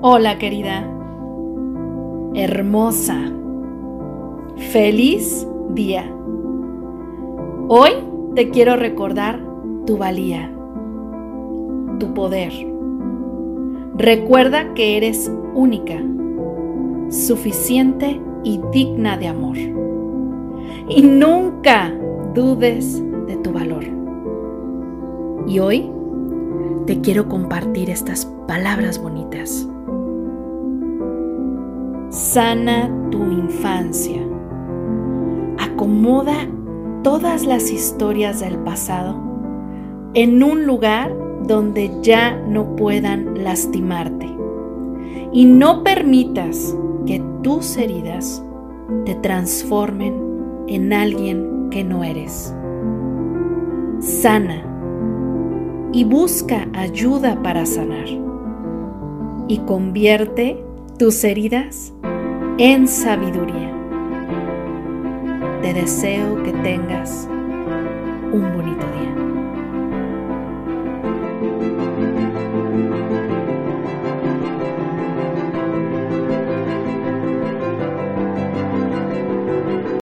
Hola querida, hermosa, feliz día. Hoy te quiero recordar tu valía, tu poder. Recuerda que eres única, suficiente y digna de amor. Y nunca dudes de tu valor. Y hoy te quiero compartir estas palabras bonitas. Sana tu infancia. Acomoda todas las historias del pasado en un lugar donde ya no puedan lastimarte. Y no permitas que tus heridas te transformen en alguien que no eres. Sana y busca ayuda para sanar. Y convierte tus heridas en sabiduría. Te deseo que tengas un bonito día.